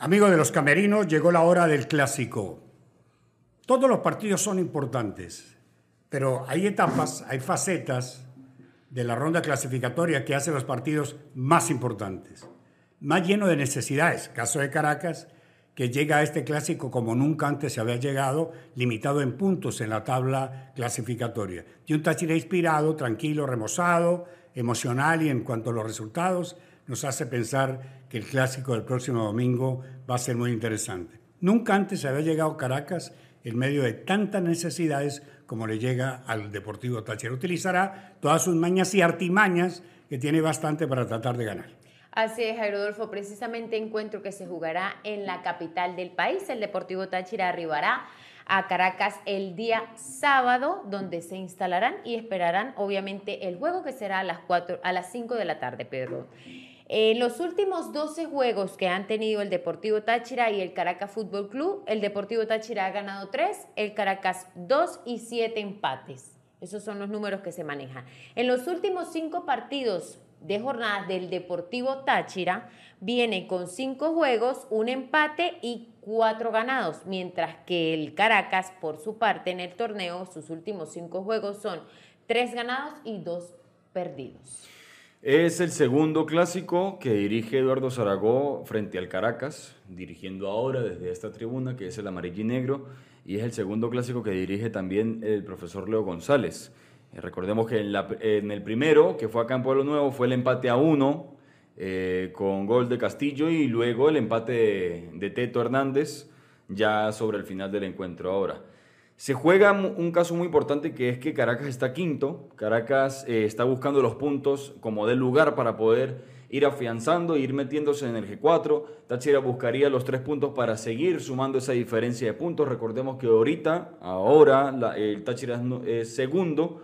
Amigos de los camerinos, llegó la hora del clásico. Todos los partidos son importantes, pero hay etapas, hay facetas de la ronda clasificatoria que hacen los partidos más importantes, más lleno de necesidades. Caso de Caracas, que llega a este clásico como nunca antes se había llegado, limitado en puntos en la tabla clasificatoria. Y un Táchira inspirado, tranquilo, remozado, emocional y en cuanto a los resultados, nos hace pensar que el clásico del próximo domingo va a ser muy interesante. Nunca antes había llegado Caracas en medio de tantas necesidades como le llega al Deportivo Táchira. Utilizará todas sus mañas y artimañas que tiene bastante para tratar de ganar. Así es, Rodolfo. Precisamente encuentro que se jugará en la capital del país. El Deportivo Táchira arribará a Caracas el día sábado, donde se instalarán y esperarán, obviamente, el juego que será a las, 4, a las 5 de la tarde, Pedro. En los últimos 12 juegos que han tenido el Deportivo Táchira y el Caracas Fútbol Club, el Deportivo Táchira ha ganado 3, el Caracas 2 y 7 empates. Esos son los números que se manejan. En los últimos 5 partidos de jornada del Deportivo Táchira, viene con 5 juegos, un empate y 4 ganados, mientras que el Caracas, por su parte, en el torneo, sus últimos 5 juegos son 3 ganados y 2 perdidos. Es el segundo clásico que dirige Eduardo Zaragoza frente al Caracas, dirigiendo ahora desde esta tribuna, que es el amarillo y negro, y es el segundo clásico que dirige también el profesor Leo González. Eh, recordemos que en, el primero, que fue acá en Pueblo Nuevo, fue el empate a uno eh, con gol de Castillo y luego el empate de Teto Hernández ya sobre el final del encuentro ahora. Se juega un caso muy importante que es que Caracas está quinto, Caracas eh, está buscando los puntos como del lugar para poder ir afianzando, ir metiéndose en el G4. Táchira buscaría los tres puntos para seguir sumando esa diferencia de puntos. Recordemos que ahorita, ahora, el Táchira es segundo,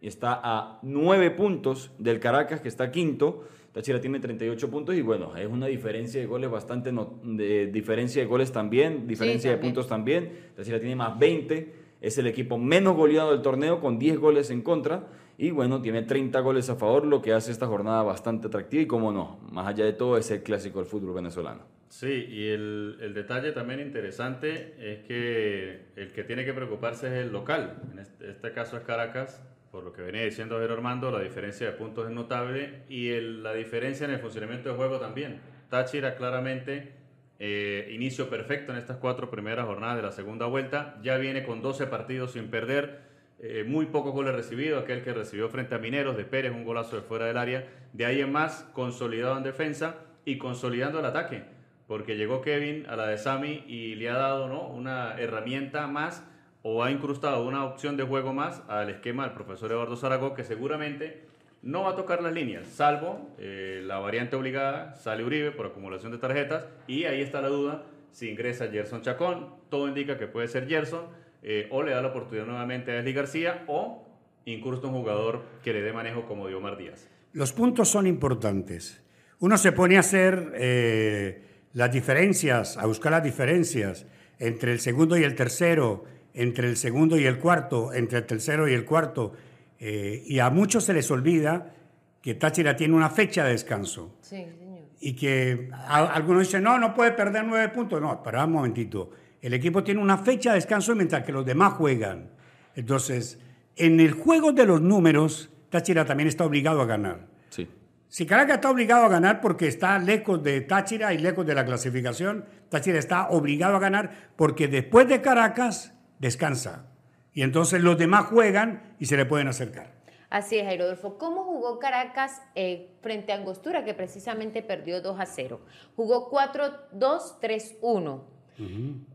está a nueve puntos del Caracas que está quinto. Táchira tiene 38 puntos y bueno, es una diferencia de goles bastante, de, diferencia de goles también, diferencia de puntos también. Táchira tiene más 20, es el equipo menos goleado del torneo con 10 goles en contra y bueno, tiene 30 goles a favor, lo que hace esta jornada bastante atractiva y como no, más allá de todo es el clásico del fútbol venezolano. Sí, y el, el detalle también interesante es que el que tiene que preocuparse es el local, en este, este caso es Caracas, por lo que venía diciendo Javier Armando, la diferencia de puntos es notable y la diferencia en el funcionamiento del juego también. Táchira claramente eh, inicio perfecto en estas cuatro primeras jornadas de la segunda vuelta, ya viene con 12 partidos sin perder, eh, muy pocos goles recibidos, aquel que recibió frente a Mineros de Pérez, un golazo de fuera del área, de ahí en más consolidado en defensa y consolidando el ataque, porque llegó Kevin a la de Sami y le ha dado ¿no? una herramienta más o ha incrustado una opción de juego más al esquema del profesor Eduardo Zaragoza, que seguramente no va a tocar las líneas, salvo eh, la variante obligada, sale Uribe por acumulación de tarjetas, y ahí está la duda si ingresa Gerson Chacón, todo indica que puede ser Gerson, eh, o le da la oportunidad nuevamente a Esli García, o incrusta un jugador que le dé manejo como Diomar Díaz. Los puntos son importantes. Uno se pone a hacer eh, las diferencias, a buscar las diferencias entre el segundo y el tercero, entre el segundo y el cuarto, entre el tercero y el cuarto. Eh, y a muchos se les olvida que Táchira tiene una fecha de descanso. Sí, señor. Y que algunos dicen, no, no puede perder nueve puntos. No, espera un momentito. El equipo tiene una fecha de descanso mientras que los demás juegan. Entonces, en el juego de los números, Táchira también está obligado a ganar. Sí. Si Caracas está obligado a ganar porque está lejos de Táchira y lejos de la clasificación, Táchira está obligado a ganar porque después de Caracas descansa. Y entonces los demás juegan y se le pueden acercar. Así es, Rodolfo. ¿Cómo jugó Caracas eh, frente a Angostura, que precisamente perdió 2 a 0? Jugó 4-2-3-1.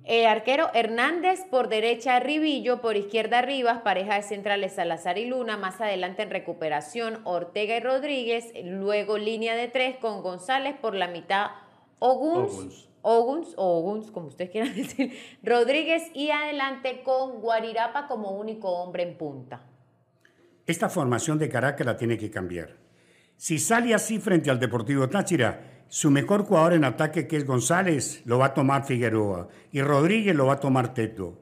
Eh, arquero Hernández por derecha Ribillo, por izquierda Rivas, pareja de centrales Salazar y Luna, más adelante en recuperación Ortega y Rodríguez, luego línea de tres con González por la mitad Oguns. Oguns, o Oguns, como ustedes quieran decir, Rodríguez y adelante con Guarirapa como único hombre en punta. Esta formación de Caracas la tiene que cambiar. Si sale así frente al Deportivo Táchira, su mejor jugador en ataque, que es González, lo va a tomar Figueroa y Rodríguez lo va a tomar Teto.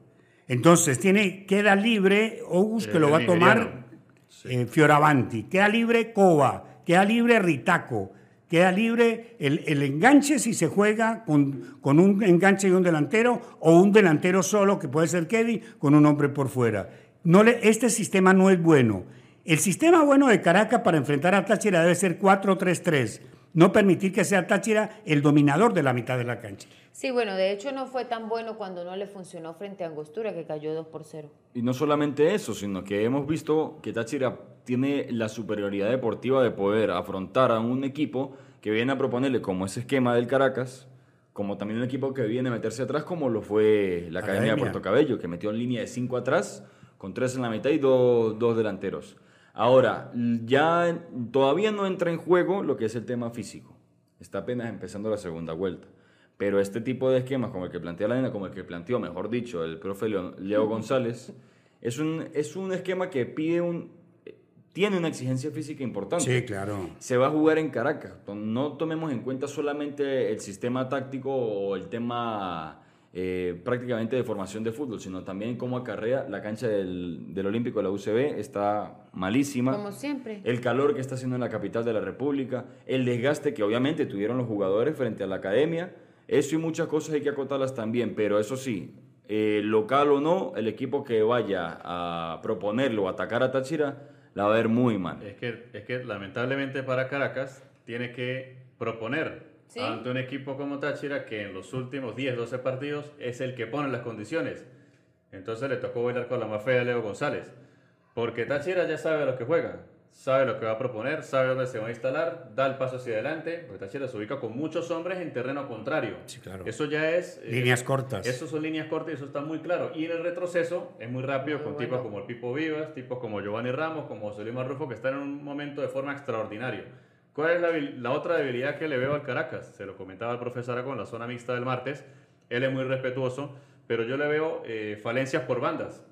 Entonces, tiene, queda libre Ogus, que lo va a tomar eh, Fioravanti, queda libre Cova, queda libre Ritaco, Queda libre el, el enganche si se juega con, con un enganche y un delantero o un delantero solo, que puede ser Kevin, con un hombre por fuera. No este sistema no es bueno. El sistema bueno de Caracas para enfrentar a Táchira debe ser 4-3-3. No permitir que sea Táchira el dominador de la mitad de la cancha. Sí, bueno, de hecho no fue tan bueno cuando no le funcionó frente a Angostura, que cayó 2 por 0. Y no solamente eso, sino que hemos visto que Táchira tiene la superioridad deportiva de poder afrontar a un equipo que viene a proponerle como ese esquema del Caracas, como también un equipo que viene a meterse atrás, como lo fue la Academia, de Puerto Cabello, que metió en línea de 5 atrás, con 3 en la mitad y dos, dos delanteros. Ahora, ya todavía no entra en juego lo que es el tema físico. Está apenas empezando la segunda vuelta. Pero este tipo de esquemas, como el que plantea la nena, como el que planteó, mejor dicho, el profe Leo González, es un, es un esquema que pide un, tiene una exigencia física importante. Sí, claro. Se va a jugar en Caracas. No tomemos en cuenta solamente el sistema táctico o el tema eh, prácticamente de formación de fútbol, sino también cómo acarrea la cancha del, del Olímpico de la UCB. Está malísima. Como siempre. El calor que está haciendo en la capital de la República. El desgaste que obviamente tuvieron los jugadores frente a la academia eso y muchas cosas hay que acotarlas también, pero eso sí, eh, local o no, el equipo que vaya a proponerlo o atacar a Táchira la va a ver muy mal. Es que, es que lamentablemente para Caracas tiene que proponer ante un equipo como Táchira que en los últimos 10, 12 partidos es el que pone las condiciones. Entonces le tocó bailar con la más fea de Leo González. Porque Táchira ya sabe a lo que juega sabe lo que va a proponer, sabe dónde se va a instalar, da el paso hacia adelante, porque Táchira se ubica con muchos hombres en terreno contrario. Sí, claro. Eso ya es... Eh, líneas cortas. Eso son líneas cortas y eso está muy claro. Y en el retroceso es muy rápido con tipos como el Pipo Vivas, tipos como Giovanni Ramos, como José Luis Marrufo, que están en un momento de forma extraordinaria. ¿Cuál es la, la, otra debilidad que le veo al Caracas? Se lo comentaba el profesor Aragón, la zona mixta del martes. Él es muy respetuoso, pero yo le veo eh, falencias por bandas.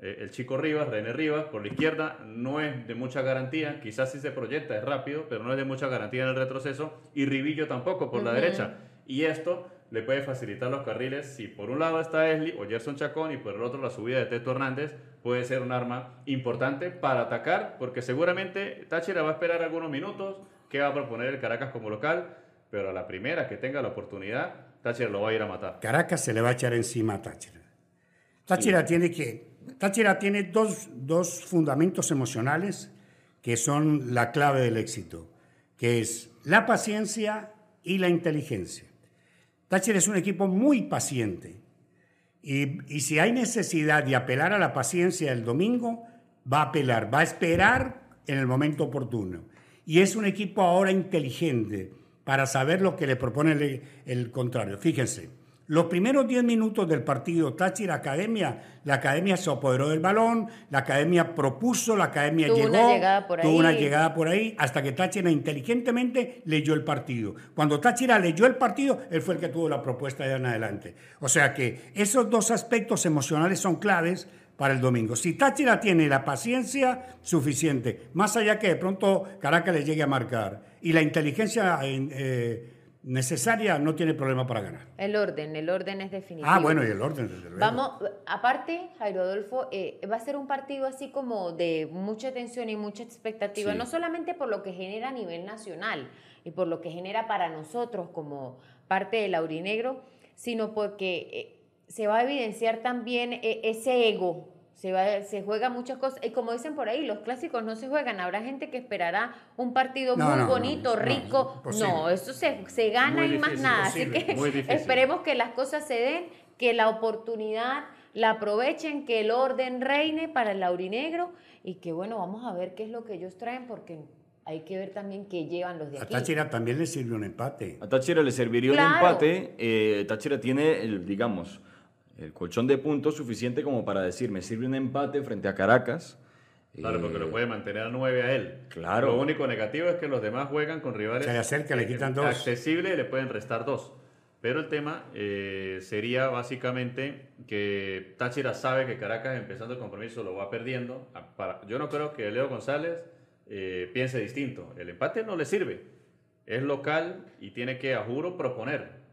Eh, el chico Rivas, René Rivas, por la izquierda, no es de mucha garantía, quizás si se proyecta, es rápido, pero no es de mucha garantía en el retroceso, y Rivillo tampoco por la derecha. Y esto le puede facilitar los carriles si por un lado está Esli o Gerson Chacón y por el otro la subida de Teto Hernández puede ser un arma importante para atacar, porque seguramente Táchira va a esperar algunos minutos, que va a proponer el Caracas como local, pero a la primera que tenga la oportunidad, Táchira lo va a ir a matar. Caracas se le va a echar encima a Táchira. Táchira tiene que Táchira tiene dos, dos fundamentos emocionales que son la clave del éxito, que es la paciencia y la inteligencia. Táchira es un equipo muy paciente y, y, si hay necesidad de apelar a la paciencia el domingo, va a apelar, va a esperar en el momento oportuno. Y es un equipo ahora inteligente para saber lo que le propone el, el contrario. Fíjense, los primeros 10 minutos del partido Táchira Academia, la Academia se apoderó del balón, la Academia propuso, la Academia tuvo llegó, una llegada por tuvo ahí. una llegada por ahí, hasta que Táchira inteligentemente leyó el partido. Cuando Táchira leyó el partido, él fue el que tuvo la propuesta de en adelante. O sea que esos dos aspectos emocionales son claves para el domingo. Si Táchira tiene la paciencia suficiente, más allá que de pronto Caracas le llegue a marcar, y la inteligencia... Eh, necesaria, no tiene problema para ganar. El orden, el orden es definitivo. Ah, bueno, y el orden, desde luego. Vamos, aparte, Jairo Adolfo, eh, va a ser un partido así como de mucha tensión y mucha expectativa, Sí. no solamente por lo que genera a nivel nacional y por lo que genera para nosotros como parte del aurinegro, sino porque eh, se va a evidenciar también eh, ese ego. Se, va, se juega muchas cosas. Y como dicen por ahí, los clásicos no se juegan. Habrá gente que esperará un partido No, muy no, bonito, no, rico. No, eso se, se gana Muy y más difícil, nada. Así imposible, que muy difícil. esperemos que las cosas se den, que la oportunidad la aprovechen, que el orden reine para el aurinegro y que bueno, vamos a ver qué es lo que ellos traen porque hay que ver también qué llevan los de A aquí. Táchira también le sirve un empate. A Táchira le serviría un Claro. empate. eh, Táchira tiene, el, digamos, el colchón de puntos suficiente como para decir, me sirve un empate frente a Caracas. Claro, porque Eh, lo puede mantener a 9 a él. Claro. Lo único negativo es que los demás juegan con rivales Se le acerca, le eh, quitan dos. accesibles y le pueden restar dos. Pero el tema eh, sería básicamente que Táchira sabe que Caracas empezando el compromiso lo va perdiendo. Yo no creo que Leo González eh, piense distinto. El empate no le sirve. Es local y tiene que, a juro, proponer.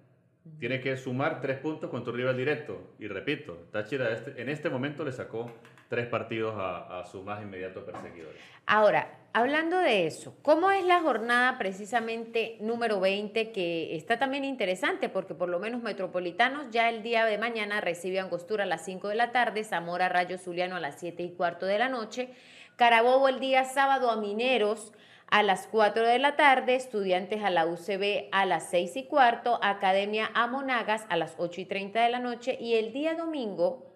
Tiene que sumar tres puntos con tu rival directo. Y repito, Táchira este, en este momento le sacó tres partidos a, a su más inmediato perseguidor. Ahora, hablando de eso, ¿cómo es la jornada precisamente número 20 que está también interesante porque por lo menos Metropolitanos ya el día de mañana recibe a Angostura a las 5 de la tarde, Zamora Rayo Zuliano a las 7 y cuarto de la noche, Carabobo el día sábado a Mineros a las 4 de la tarde, Estudiantes a la UCB a las 6 y cuarto, Academia a Monagas a las 8 y 30 de la noche y el día domingo,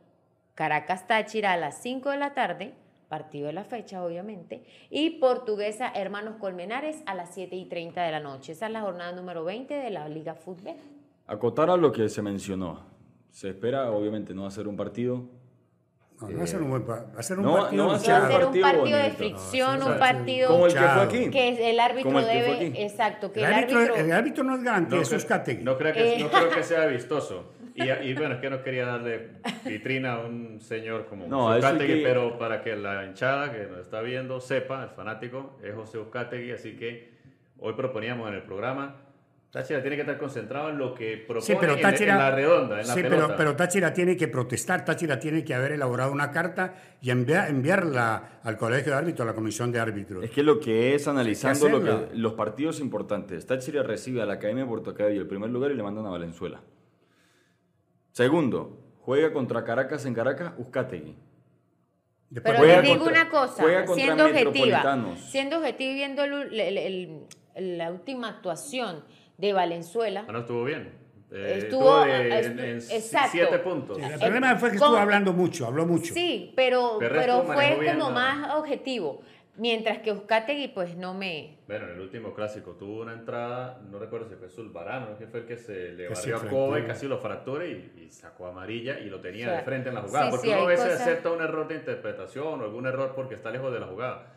Caracas Táchira a las 5 de la tarde, partido de la fecha obviamente, y Portuguesa Hermanos Colmenares a las 7 y 30 de la noche. Esa es la jornada número 20 de la Liga Fútbol. Acotar a lo que se mencionó. Se espera, obviamente, no hacer un partido no, no va a ser un, buen pa- va a ser un No, partido no va a ser Va luchado. a ser un partido partido de fricción, No, un partido como el que fue aquí. que el árbitro Como el que fue debe, aquí. exacto, que El el, árbitro, árbitro, el árbitro no es garantía, No eso es Categui. No creo, que, Eh. no creo que sea vistoso. Y, y bueno, es que no quería darle vitrina a un señor como No, Uzcategui, que- pero para que la hinchada que nos está viendo sepa, el fanático, es José Uzcategui, así que hoy proponíamos en el programa, Táchira tiene que estar concentrado en lo que propone Sí, pero en- Táchira, en, la redonda, en la sí, pelota. pero, pero Táchira tiene que protestar, Táchira tiene que haber elaborado una carta y envia- enviarla al colegio de árbitros, a la comisión de árbitros. Es que lo que es analizando lo hacerla. que, los partidos importantes. Táchira recibe a la Academia de Puerto Cabello el primer lugar y le mandan a Valenzuela. Segundo, juega contra Caracas en Caracas, Uzcategui. Después Pero les digo contra- una cosa, juega contra siendo objetiva, siendo objetiva y viendo el- el- el- la última actuación de Valenzuela, Ah, no estuvo bien. Eh, Estuvo- de- estu- en, en exacto. siete puntos. Sí, el problema fue que con- estuvo hablando mucho, habló mucho. sí, pero, Pero fue bien, como ¿no? más objetivo, mientras que Euskategui pues no me... Bueno, en el último clásico tuvo una entrada, no recuerdo si fue Zulbarano, que fue el que se le barrió a. Kobe, casi lo fractura y, y sacó amarilla y lo tenía O sea, de frente en la jugada. sí, porque sí, uno a veces cosas- acepta un error de interpretación o algún error porque está lejos de la jugada.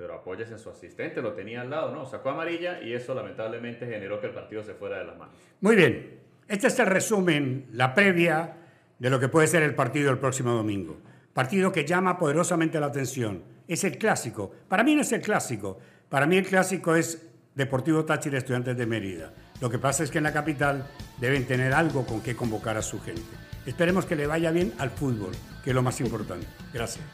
Pero apóyese en su asistente, lo tenía al lado, ¿no? Sacó amarilla y eso lamentablemente generó que el partido se fuera de las manos. Muy bien, este es el resumen, la previa de lo que puede ser el partido el próximo domingo. Partido que llama poderosamente la atención. Es el clásico. Para mí no es el clásico. Para mí el clásico es Deportivo Táchira Estudiantes de Mérida. Lo que pasa es que en la capital deben tener algo con que convocar a su gente. Esperemos que le vaya bien al fútbol, que es lo más importante. Gracias.